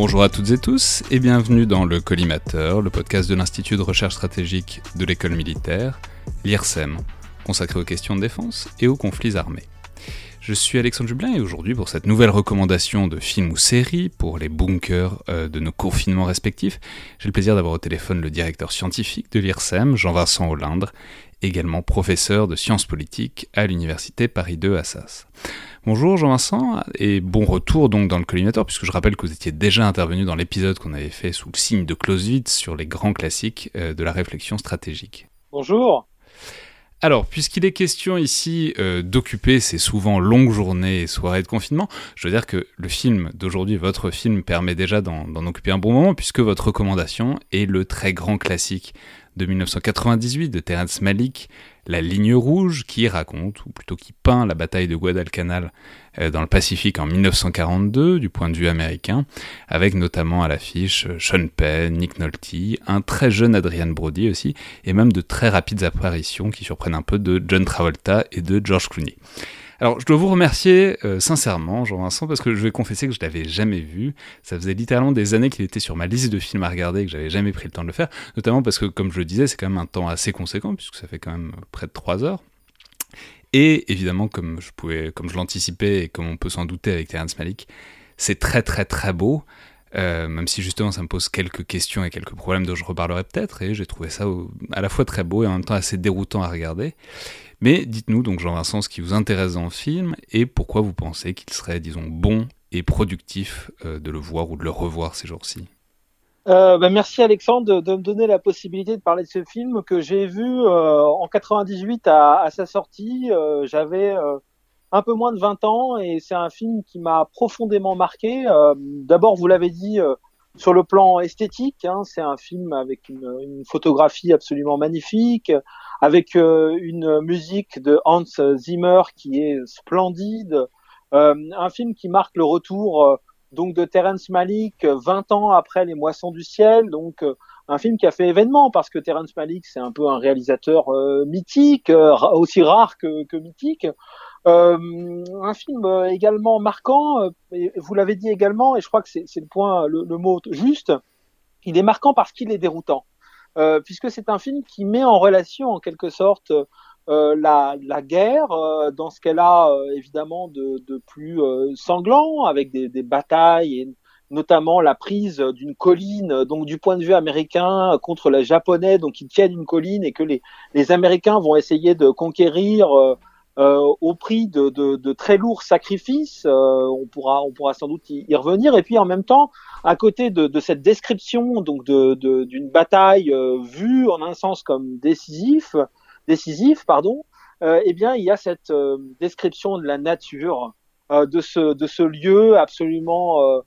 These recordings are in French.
Bonjour à toutes et tous et bienvenue dans le Collimateur, le podcast de l'Institut de recherche stratégique de l'école militaire, l'IRSEM, consacré aux questions de défense et aux conflits armés. Je suis Alexandre Jublin et aujourd'hui pour cette nouvelle recommandation de film ou série pour les bunkers euh, de nos confinements respectifs, j'ai le plaisir d'avoir au téléphone le directeur scientifique de l'IRSEM, Jean-Vincent Hollindre, également professeur de sciences politiques à l'université Paris 2 Assas. Bonjour Jean-Vincent et bon retour donc dans le collimateur puisque je rappelle que vous étiez déjà intervenu dans l'épisode qu'on avait fait sous le signe de Clausewitz sur les grands classiques euh, de la réflexion stratégique. Bonjour. Alors, puisqu'il est question ici euh, d'occuper ces souvent longues journées et soirées de confinement, je veux dire que le film d'aujourd'hui, votre film, permet déjà d'en occuper un bon moment, puisque votre recommandation est le très grand classique de 1998 de Terence Malick, La ligne rouge, qui raconte, ou plutôt qui peint la bataille de Guadalcanal euh, dans le Pacifique en 1942 du point de vue américain, avec notamment à l'affiche euh, Sean Penn, Nick Nolte, un très jeune Adrian Brody aussi, et même de très rapides apparitions qui surprennent un peu de John Travolta et de George Clooney. Alors, je dois vous remercier euh, sincèrement, Jean-Vincent, parce que je vais confesser que je l'avais jamais vu. Ça faisait littéralement des années qu'il était sur ma liste de films à regarder et que j'avais jamais pris le temps de le faire. Notamment parce que, comme je le disais, c'est quand même un temps assez conséquent, puisque ça fait quand même près de 3 heures. Et évidemment, comme je pouvais, comme je l'anticipais et comme on peut s'en douter avec Terrence Malick, c'est très très très beau. Euh, même si justement ça me pose quelques questions et quelques problèmes dont je reparlerai peut-être, et j'ai trouvé ça à la fois très beau et en même temps assez déroutant à regarder. Mais dites-nous donc Jean-Vincent ce qui vous intéresse dans le film et pourquoi vous pensez qu'il serait, disons, bon et productif euh, de le voir ou de le revoir ces jours-ci? Euh, bah, merci Alexandre de, me donner la possibilité de parler de ce film que j'ai vu euh, en 98 à, à sa sortie. J'avais un peu moins de 20 ans et c'est un film qui m'a profondément marqué. D'abord, vous l'avez dit, sur le plan esthétique, hein, c'est un film avec une, photographie absolument magnifique, avec euh, une musique de Hans Zimmer qui est splendide, euh, un film qui marque le retour euh, donc de Terence Malick 20 ans après Les Moissons du ciel, donc un film qui a fait événement parce que Terence Malick c'est un peu un réalisateur mythique, aussi rare que mythique. Un film également marquant, vous l'avez dit également, et je crois que c'est le point, le, mot juste. Il est marquant parce qu'il est déroutant. Euh, puisque c'est un film qui met en relation en quelque sorte euh, la, guerre euh, dans ce qu'elle a évidemment de, plus sanglant, avec des, batailles et notamment la prise d'une colline, donc du point de vue américain contre les Japonais, donc ils tiennent une colline et que les Américains vont essayer de conquérir euh, au prix de, de, de, très lourds sacrifices. Euh, on pourra, on pourra sans doute y, revenir. Et puis en même temps, à côté de, de cette description donc d'une bataille euh, vue en un sens comme décisif, décisif, pardon, eh bien il y a cette description de la nature, de ce de ce lieu absolument euh,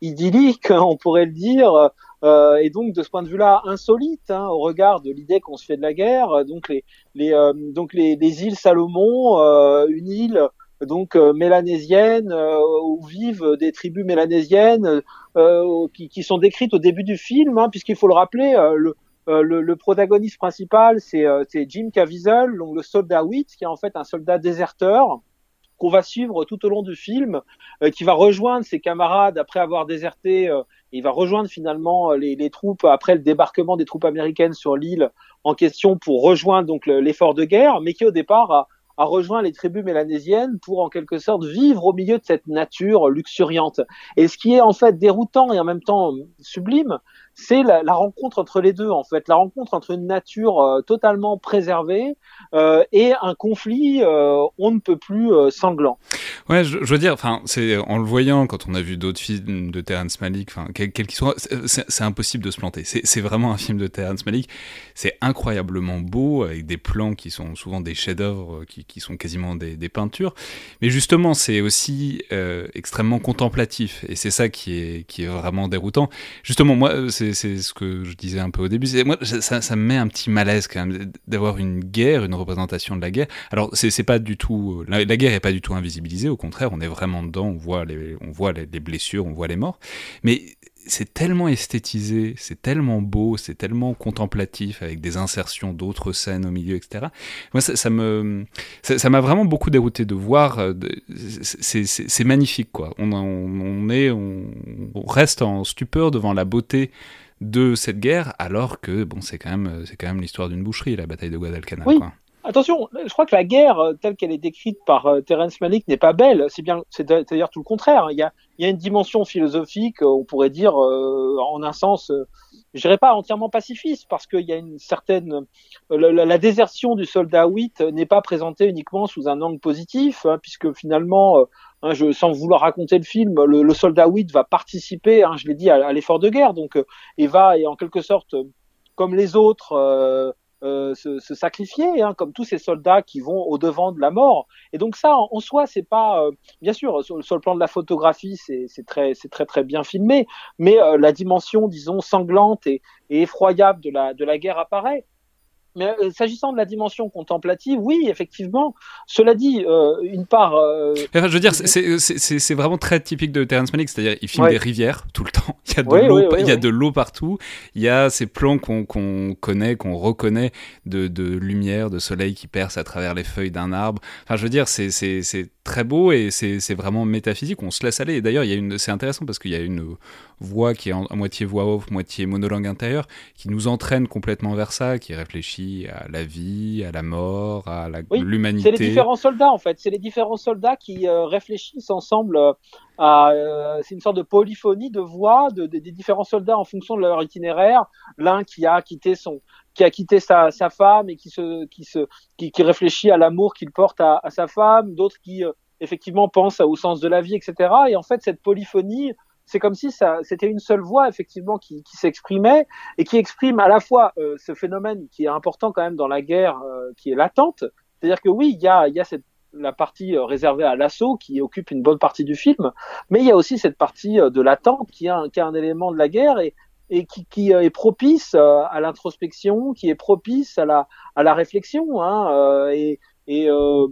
idyllique, on pourrait le dire, euh, et donc de ce point de vue-là insolite hein, au regard de l'idée qu'on se fait de la guerre. Donc les, les euh, donc les, les, îles Salomon, euh, une île donc mélanésienne où vivent des tribus mélanésiennes qui, qui, sont décrites au début du film, hein, puisqu'il faut le rappeler, le, le, le, protagoniste principal, c'est Jim Caviezel, donc le soldat Witt, qui est en fait un soldat déserteur, qu'on va suivre tout au long du film, euh, qui va rejoindre ses camarades après avoir déserté. Euh, il va rejoindre finalement euh, les, troupes après le débarquement des troupes américaines sur l'île en question pour rejoindre donc l'effort de guerre, mais qui au départ a, a rejoint les tribus mélanésiennes pour en quelque sorte vivre au milieu de cette nature luxuriante. Et ce qui est en fait déroutant et en même temps sublime, c'est la, rencontre entre les deux en fait, la rencontre entre une nature euh, totalement préservée euh, et un conflit euh, on ne peut plus sanglant. Ouais, je, veux dire, en le voyant quand on a vu d'autres films de Terrence Malick, enfin, quel qu'il soit, c'est impossible de se planter. C'est vraiment un film de Terrence Malick. C'est incroyablement beau avec des plans qui sont souvent des chefs-d'œuvre, qui, sont quasiment des, des, peintures. Mais justement, c'est aussi extrêmement contemplatif et c'est ça qui est qui est vraiment déroutant. Justement, moi, c'est c'est ce que je disais un peu au début. Moi, ça, me met un petit malaise quand même d'avoir une guerre, une représentation de la guerre. Alors, c'est pas du tout. La, guerre est pas du tout invisibilisée, au contraire, on est vraiment dedans, on voit les, on voit les, blessures, on voit les morts. Mais c'est tellement esthétisé, c'est tellement beau, c'est tellement contemplatif avec des insertions d'autres scènes au milieu, etc. Moi, ça, me, ça m'a vraiment beaucoup dérouté de voir. Euh, c'est magnifique, quoi. On, on, est, on, reste en stupeur devant la beauté de cette guerre, alors que bon, c'est quand même, c'est quand même l'histoire d'une boucherie, la bataille de Guadalcanal. Oui. Attention, je crois que la guerre euh, telle qu'elle est décrite par euh, Terence Malick n'est pas belle. C'est bien, c'est d'ailleurs tout le contraire. Il y a, il y a une dimension philosophique, euh, on pourrait dire, en un sens, je dirais pas entièrement pacifiste, parce qu'il y a une certaine, la, désertion du soldat 8 n'est pas présentée uniquement sous un angle positif, hein, puisque finalement, Hein, je, sans vouloir raconter le film, le, soldat 8 va participer, hein, je l'ai dit, à, l'effort de guerre, donc euh, et va et en quelque sorte, comme les autres, euh, euh, se, se, sacrifier, hein, comme tous ces soldats qui vont au devant de la mort. Et donc ça, en, soi, c'est pas, euh, bien sûr, sur, le plan de la photographie, c'est très, c'est très très bien filmé, mais la dimension, disons, sanglante et, et effroyable de la de la guerre apparaît. Mais euh, s'agissant de la dimension contemplative, oui, effectivement. Cela dit, euh, une part. Euh, enfin, je veux dire, c'est vraiment très typique de Terrence Malick, c'est-à-dire il filme des rivières tout le temps. Il y a de l'eau, il y a de l'eau partout. Il y a ces plans qu'on connaît, qu'on reconnaît de, de, lumière, de soleil qui perce à travers les feuilles d'un arbre. Enfin, je veux dire, c'est très beau et c'est vraiment métaphysique. On se laisse aller. Et d'ailleurs, il y a une, c'est intéressant parce qu'il y a une voix qui est à moitié voix off, moitié monologue intérieur, qui nous entraîne complètement vers ça, qui réfléchit à la vie, à la mort, à l'humanité. c'est les différents soldats en fait. C'est les différents soldats qui euh, réfléchissent ensemble euh, Euh, c'est une sorte de polyphonie de voix de, des différents soldats en fonction de leur itinéraire. L'un qui a quitté son qui a quitté sa, sa femme et qui se qui se qui, qui réfléchit à l'amour qu'il porte à, à, sa femme, d'autres qui effectivement pensent au sens de la vie, etc. Et en fait, cette polyphonie c'est comme si ça, c'était une seule voix effectivement qui, qui s'exprimait et qui exprime à la fois euh, ce phénomène qui est important quand même dans la guerre, euh, qui est latente. C'est-à-dire que oui, il y a, il y a cette la partie euh, réservée à l'assaut qui occupe une bonne partie du film, mais il y a aussi cette partie de l'attente qui est un, est un élément de la guerre et, qui, qui est propice à l'introspection, qui est propice à la, à la réflexion. Hein, et, et, euh,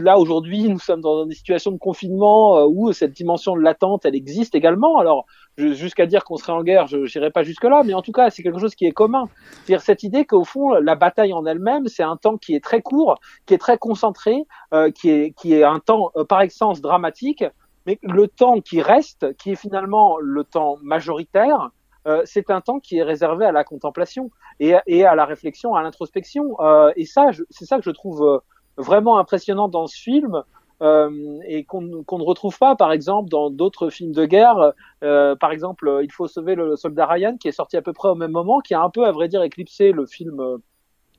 là aujourd'hui, nous sommes dans une situation de confinement euh, où cette dimension de l'attente, elle existe également. Alors jusqu'à dire qu'on serait en guerre, je n'irai pas jusque là, mais en tout cas, c'est quelque chose qui est commun. C'est-à-dire cette idée qu'au fond, la bataille en elle-même, c'est un temps qui est très court, qui est très concentré, euh, qui est qui est un temps euh, par excellence dramatique, mais le temps qui reste, qui est finalement le temps majoritaire, c'est un temps qui est réservé à la contemplation et, à la réflexion, à l'introspection. Et ça, c'est ça que je trouve vraiment impressionnant dans ce film. Euh, et qu'on ne retrouve pas, par exemple, dans d'autres films de guerre. Euh, par exemple, Il faut sauver le soldat Ryan, qui est sorti à peu près au même moment, qui a un peu, à vrai dire, éclipsé le film euh,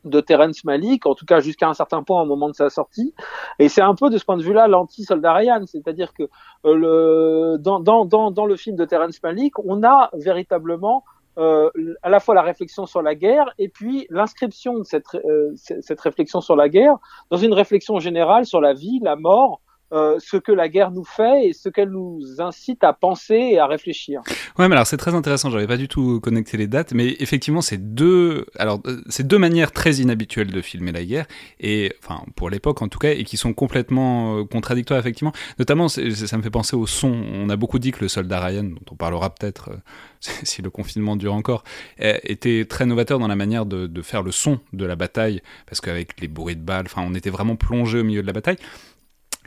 de Terence Malick, en tout cas jusqu'à un certain point au moment de sa sortie. Et c'est un peu de ce point de vue-là l'anti-soldat Ryan, c'est-à-dire que euh, le, dans, dans, dans, dans le film de Terence Malick, on a véritablement euh, à la fois la réflexion sur la guerre et puis l'inscription de cette, euh, cette réflexion sur la guerre dans une réflexion générale sur la vie, la mort, euh, ce que la guerre nous fait et ce qu'elle nous incite à penser et à réfléchir. Ouais, mais alors c'est très intéressant. J'avais pas du tout connecté les dates, mais effectivement, c'est deux, alors c'est deux manières très inhabituelles de filmer la guerre et, enfin, pour l'époque en tout cas, et qui sont complètement euh, contradictoires effectivement. Notamment, ça me fait penser au son. On a beaucoup dit que le soldat Ryan, dont on parlera peut-être euh, si le confinement dure encore, était très novateur dans la manière de, de faire le son de la bataille, parce qu'avec les bruits de balles, enfin, on était vraiment plongé au milieu de la bataille.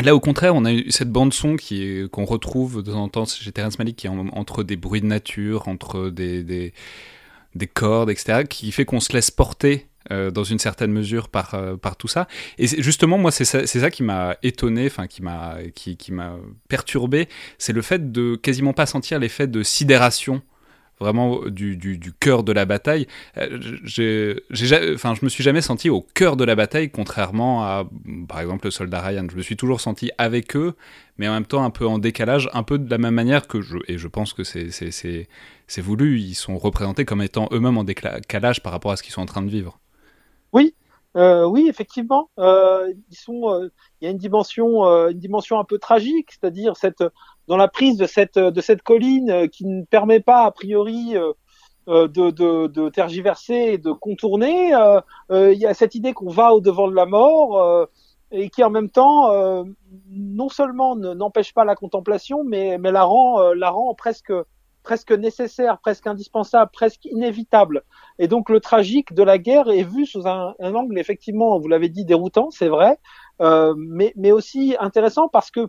Là, au contraire, on a eu cette bande son qui qu'on retrouve de temps en temps chez Terrence Malick, qui est entre des bruits de nature, entre des, des, des cordes, etc., qui fait qu'on se laisse porter dans une certaine mesure par, par tout ça. Et justement, moi, c'est ça, ça, qui m'a étonné, enfin, qui m'a qui, qui perturbé, c'est le fait de quasiment pas sentir l'effet de sidération vraiment du, cœur de la bataille. Euh, j'ai, enfin, je me suis jamais senti au cœur de la bataille, contrairement à, par exemple, le soldat Ryan. Je me suis toujours senti avec eux, mais en même temps un peu en décalage, un peu de la même manière que je, et je pense que c'est, c'est, voulu, ils sont représentés comme étant eux-mêmes en décalage par rapport à ce qu'ils sont en train de vivre. Oui, euh, oui, effectivement, euh, ils sont. Il y a une dimension, une dimension un peu tragique, c'est-à-dire cette dans la prise de cette de cette colline euh, qui ne permet pas a priori de, de, de, tergiverser et de contourner. il y a cette idée qu'on va au devant de la mort et qui en même temps non seulement n'empêche pas la contemplation, mais mais la rend la rend presque presque nécessaire, presque indispensable, presque inévitable. Et donc le tragique de la guerre est vu sous un, un angle effectivement, vous l'avez dit, déroutant, c'est vrai, euh, mais, mais aussi intéressant parce que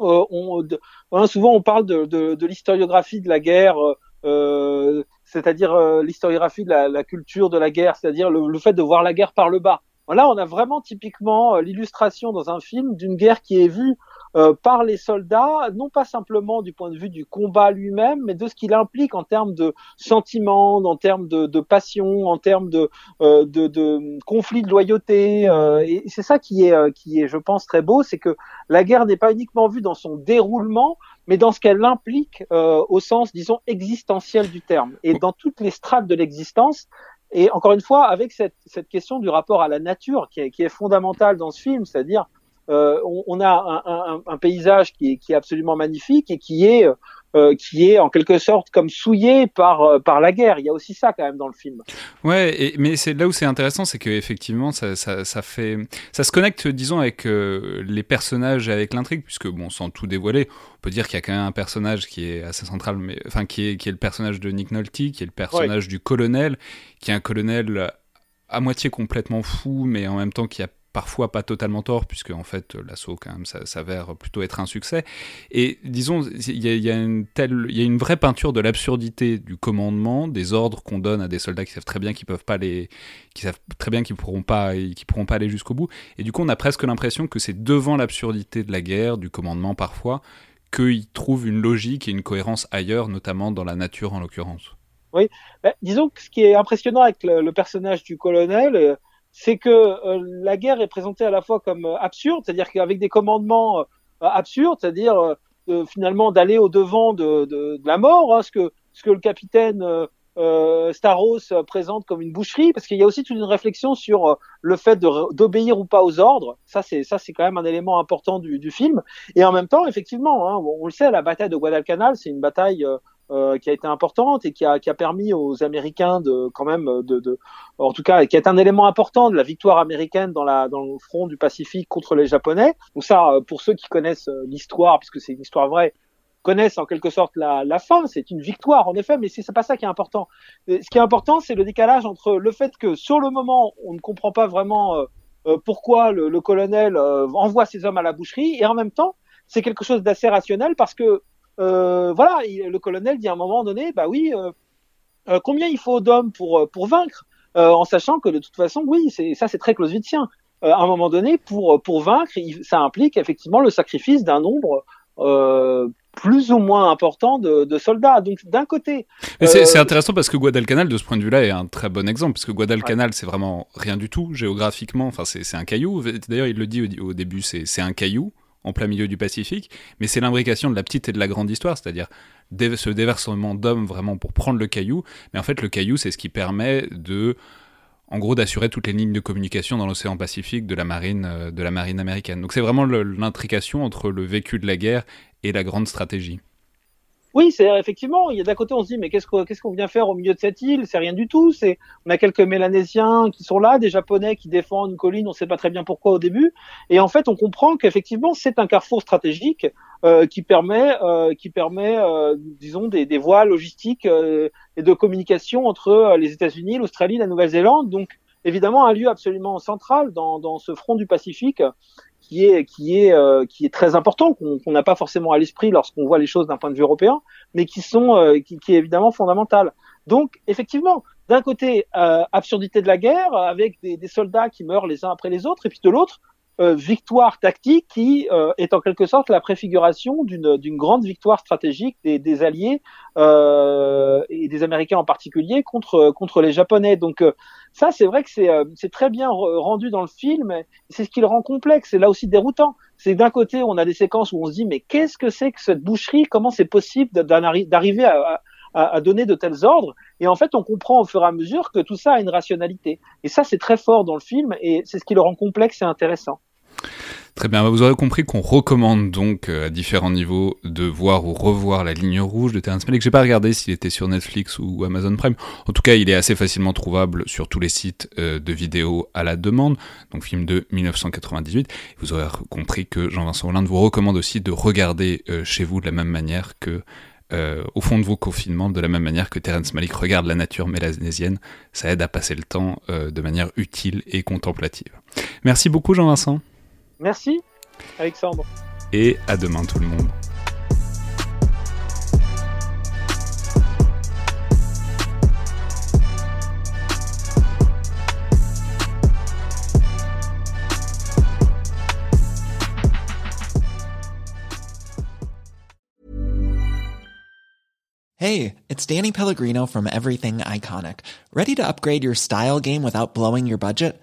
euh, on, hein, souvent on parle de, l'historiographie de la guerre, euh, c'est-à-dire euh, l'historiographie de la, culture de la guerre, c'est-à-dire le, le, fait de voir la guerre par le bas. Là, on a vraiment typiquement l'illustration dans un film d'une guerre qui est vue euh, par les soldats, non pas simplement du point de vue du combat lui-même, mais de ce qu'il implique en termes de sentiments, en termes de, de passion, en termes de, euh, de, de conflits de loyauté. Euh, et c'est ça qui est, euh, qui est, je pense, très beau, c'est que la guerre n'est pas uniquement vue dans son déroulement, mais dans ce qu'elle implique au sens, disons, existentiel du terme. Et dans toutes les strates de l'existence, et encore une fois, avec cette, cette, question du rapport à la nature qui est, qui est fondamentale dans ce film, c'est-à-dire euh, on, on, a un, un, un paysage qui est, qui est, absolument magnifique et qui est euh, qui est en quelque sorte comme souillé par euh, par la guerre. Il y a aussi ça quand même dans le film. Ouais, et, mais c'est là où c'est intéressant, c'est que effectivement ça, ça, ça, fait ça se connecte, disons, avec euh, les personnages et avec l'intrigue, puisque bon, sans tout dévoiler, on peut dire qu'il y a quand même un personnage qui est assez central, mais enfin qui est qui est le personnage de Nick Nolte, qui est le personnage ouais. du colonel, qui est un colonel à moitié complètement fou, mais en même temps qui a parfois pas totalement tort, puisque en fait l'assaut quand même s'avère plutôt être un succès. Et disons, il y a, une y a une vraie peinture de l'absurdité du commandement, des ordres qu'on donne à des soldats qui savent très bien qu'ils peuvent pas les, qui savent très bien qu'ils pourront pas, pourront pas aller jusqu'au bout. Et du coup, on a presque l'impression que c'est devant l'absurdité de la guerre, du commandement parfois, qu'ils trouvent une logique et une cohérence ailleurs, notamment dans la nature en l'occurrence. Oui, ben, disons que ce qui est impressionnant avec le, le personnage du colonel, euh, c'est que euh, la guerre est présentée à la fois comme euh, absurde, c'est-à-dire qu'avec des commandements euh, absurdes, c'est-à-dire euh, finalement d'aller au devant de, de, de, la mort, hein, ce que ce que le capitaine euh, Staros présente comme une boucherie, parce qu'il y a aussi toute une réflexion sur le fait d'obéir ou pas aux ordres. Ça, c'est ça, c'est quand même un élément important du, du, film. Et en même temps, effectivement, hein, on, le sait, la bataille de Guadalcanal, c'est une bataille euh, qui a été importante et qui a, qui a permis aux Américains de quand même de, de, en tout cas qui est un élément important de la victoire américaine dans la dans le front du Pacifique contre les Japonais. Donc ça, euh, pour ceux qui connaissent euh, l'histoire, puisque c'est une histoire vraie, connaissent en quelque sorte la, la fin. C'est une victoire en effet, mais c'est pas ça qui est important. Ce qui est important, c'est le décalage entre le fait que sur le moment, on ne comprend pas vraiment euh, pourquoi le, le colonel envoie ses hommes à la boucherie, et en même temps, c'est quelque chose d'assez rationnel parce que euh, voilà, il, le colonel dit à un moment donné, bah oui, euh, euh, combien il faut d'hommes pour pour vaincre, en sachant que de toute façon, oui, c'est ça, c'est très clausewitzien. à un moment donné, pour pour vaincre, il, ça implique effectivement le sacrifice d'un nombre plus ou moins important de, de soldats. Donc d'un côté, euh... c'est intéressant parce que Guadalcanal, de ce point de vue-là, est un très bon exemple parce que Guadalcanal, ouais. c'est vraiment rien du tout géographiquement. Enfin, c'est un caillou. D'ailleurs, il le dit au, au début, c'est un caillou en plein milieu du Pacifique, mais c'est l'imbrication de la petite et de la grande histoire, c'est-à-dire ce déversement d'hommes vraiment pour prendre le caillou, mais en fait le caillou c'est ce qui permet de en gros d'assurer toutes les lignes de communication dans l'océan Pacifique de la marine euh, de la marine américaine. Donc c'est vraiment l'intrication entre le vécu de la guerre et la grande stratégie. Oui, c'est effectivement. Il y a d'un côté, on se dit, mais qu'est-ce qu'on vient faire au milieu de cette île? C'est rien du tout. C'est on a quelques Mélanésiens qui sont là, des Japonais qui défendent une colline. On ne sait pas très bien pourquoi au début. Et en fait, on comprend qu'effectivement, c'est un carrefour stratégique euh, qui permet, euh, qui permet, euh, disons, des, des, voies logistiques euh, et de communication entre euh, les États-Unis, l'Australie, la Nouvelle-Zélande. Donc, évidemment, un lieu absolument central dans, dans ce front du Pacifique qui est qui est euh, qui est très important qu'on n'a pas forcément à l'esprit lorsqu'on voit les choses d'un point de vue européen, mais qui sont euh, qui, est évidemment fondamental. Donc effectivement, d'un côté, euh, absurdité de la guerre, avec des, des, soldats qui meurent les uns après les autres, et puis de l'autre, euh, victoire tactique qui euh, est en quelque sorte la préfiguration d'une grande victoire stratégique des, des Alliés euh, et des Américains en particulier contre, contre les Japonais. Donc ça, c'est vrai que c'est très bien rendu dans le film, c'est ce qui le rend complexe, c'est là aussi déroutant. C'est d'un côté, on a des séquences où on se dit, mais qu'est-ce que c'est que cette boucherie? Comment c'est possible d'arriver à, à, à, donner de tels ordres? Et en fait, on comprend au fur et à mesure que tout ça a une rationalité. Et ça, c'est très fort dans le film, et c'est ce qui le rend complexe et intéressant. Très bien, vous aurez compris qu'on recommande donc euh, à différents niveaux de voir ou revoir la ligne rouge de Terrence Malick. J'ai pas regardé s'il était sur Netflix ou Amazon Prime. En tout cas, il est assez facilement trouvable sur tous les sites euh, de vidéos à la demande. Donc film de 1998. Vous aurez compris que Jean-Vincent Hollande vous recommande aussi de regarder euh, chez vous de la même manière que au fond de vos confinements, de la même manière que Terence Malick regarde la nature mélanésienne. Ça aide à passer le temps de manière utile et contemplative. Merci beaucoup Jean-Vincent. Merci, Alexandre. Et à demain tout le monde. Hey, it's Danny Pellegrino from Everything Iconic. Ready to upgrade your style game without blowing your budget?